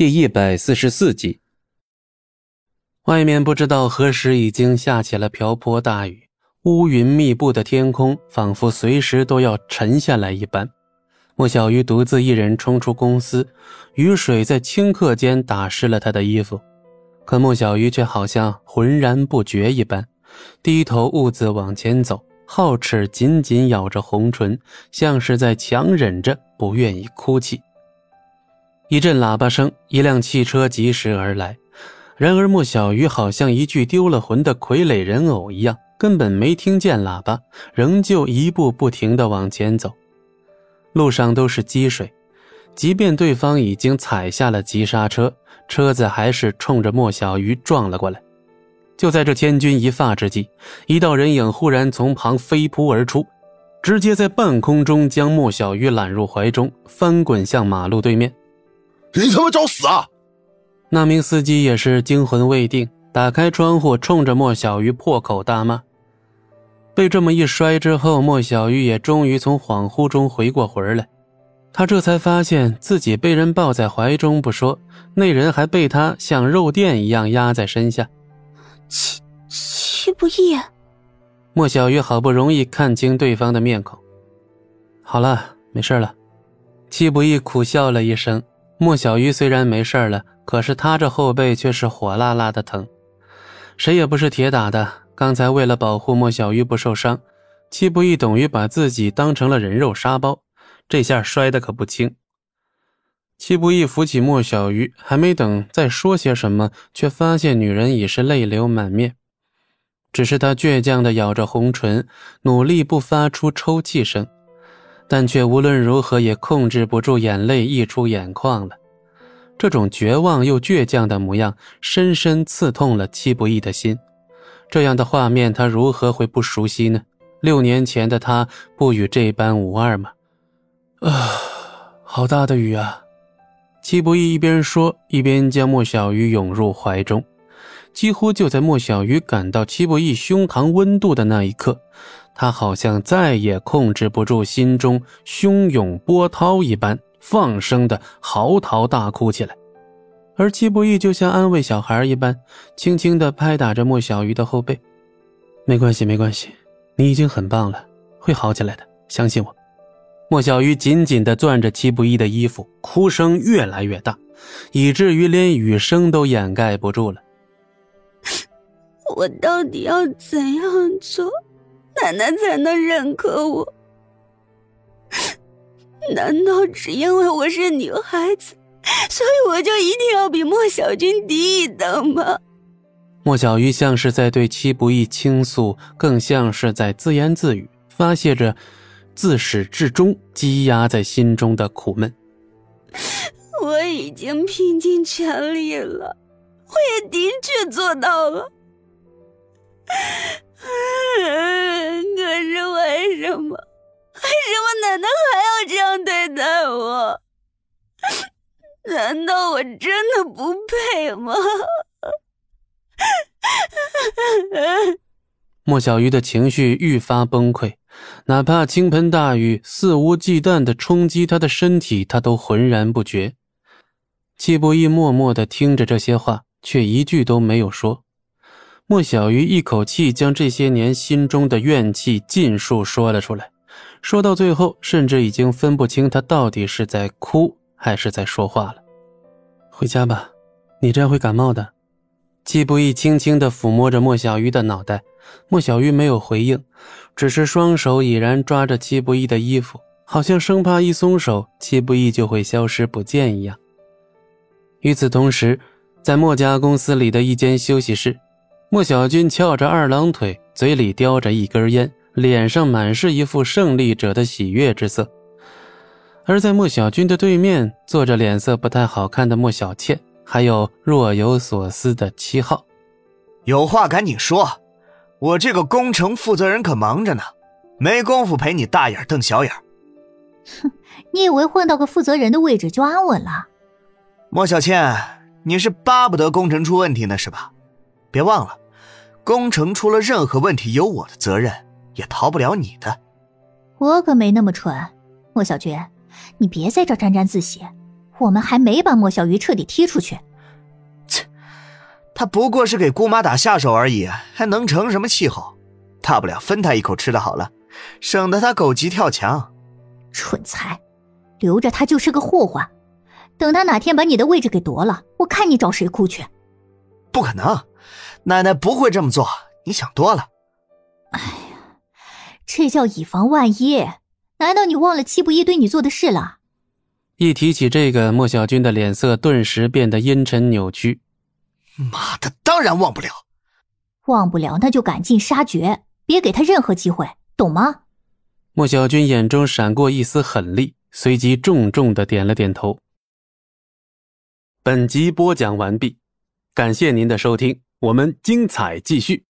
第一百四十四集，外面不知道何时已经下起了瓢泼大雨，乌云密布的天空仿佛随时都要沉下来一般。莫小鱼独自一人冲出公司，雨水在顷刻间打湿了他的衣服，可莫小鱼却好像浑然不觉一般，低头兀自往前走，皓齿紧紧咬着红唇，像是在强忍着不愿意哭泣。一阵喇叭声，一辆汽车疾驶而来。然而莫小鱼好像一具丢了魂的傀儡人偶一样，根本没听见喇叭，仍旧一步不停地往前走。路上都是积水，即便对方已经踩下了急刹车，车子还是冲着莫小鱼撞了过来。就在这千钧一发之际，一道人影忽然从旁飞扑而出，直接在半空中将莫小鱼揽入怀中，翻滚向马路对面。你他妈找死啊！那名司机也是惊魂未定，打开窗户，冲着莫小鱼破口大骂。被这么一摔之后，莫小鱼也终于从恍惚中回过魂来。他这才发现自己被人抱在怀中不说，那人还被他像肉垫一样压在身下。七七不易。莫小鱼好不容易看清对方的面孔。好了，没事了。七不易苦笑了一声。莫小鱼虽然没事了，可是他这后背却是火辣辣的疼。谁也不是铁打的，刚才为了保护莫小鱼不受伤，戚不义等于把自己当成了人肉沙包，这下摔得可不轻。戚不义扶起莫小鱼，还没等再说些什么，却发现女人已是泪流满面。只是他倔强地咬着红唇，努力不发出抽泣声。但却无论如何也控制不住眼泪溢出眼眶了，这种绝望又倔强的模样，深深刺痛了戚不义的心。这样的画面，他如何会不熟悉呢？六年前的他，不与这般无二吗？啊，好大的雨啊！戚不义一边说，一边将莫小鱼拥入怀中。几乎就在莫小鱼感到戚不义胸膛温度的那一刻。他好像再也控制不住心中汹涌波涛一般，放声的嚎啕大哭起来。而戚不义就像安慰小孩一般，轻轻的拍打着莫小鱼的后背：“没关系，没关系，你已经很棒了，会好起来的，相信我。”莫小鱼紧紧的攥着戚不义的衣服，哭声越来越大，以至于连雨声都掩盖不住了。我到底要怎样做？奶奶才能认可我？难道只因为我是女孩子，所以我就一定要比莫小军低一等吗？莫小鱼像是在对戚不义倾诉，更像是在自言自语，发泄着自始至终积压在心中的苦闷。我已经拼尽全力了，我也的确做到了。可是为什么？为什么奶奶还要这样对待我？难道我真的不配吗？莫小鱼的情绪愈发崩溃，哪怕倾盆大雨肆无忌惮的冲击他的身体，他都浑然不觉。季不义默默的听着这些话，却一句都没有说。莫小鱼一口气将这些年心中的怨气尽数说了出来，说到最后，甚至已经分不清他到底是在哭还是在说话了。回家吧，你这样会感冒的。季不易轻轻地抚摸着莫小鱼的脑袋，莫小鱼没有回应，只是双手已然抓着季不易的衣服，好像生怕一松手，季不易就会消失不见一样。与此同时，在莫家公司里的一间休息室。莫小军翘着二郎腿，嘴里叼着一根烟，脸上满是一副胜利者的喜悦之色。而在莫小军的对面，坐着脸色不太好看的莫小倩，还有若有所思的七号。有话赶紧说，我这个工程负责人可忙着呢，没工夫陪你大眼瞪小眼。哼，你以为混到个负责人的位置就安稳了？莫小倩，你是巴不得工程出问题呢，是吧？别忘了。工程出了任何问题，有我的责任，也逃不了你的。我可没那么蠢，莫小军，你别在这沾沾自喜。我们还没把莫小鱼彻底踢出去。切，他不过是给姑妈打下手而已，还能成什么气候？大不了分他一口吃的好了，省得他狗急跳墙。蠢材，留着他就是个祸患。等他哪天把你的位置给夺了，我看你找谁哭去。不可能，奶奶不会这么做，你想多了。哎呀，这叫以防万一。难道你忘了戚不义对你做的事了？一提起这个，莫小军的脸色顿时变得阴沉扭曲。妈的，当然忘不了。忘不了，那就赶尽杀绝，别给他任何机会，懂吗？莫小军眼中闪过一丝狠厉，随即重重的点了点头。本集播讲完毕，感谢您的收听，我们精彩继续。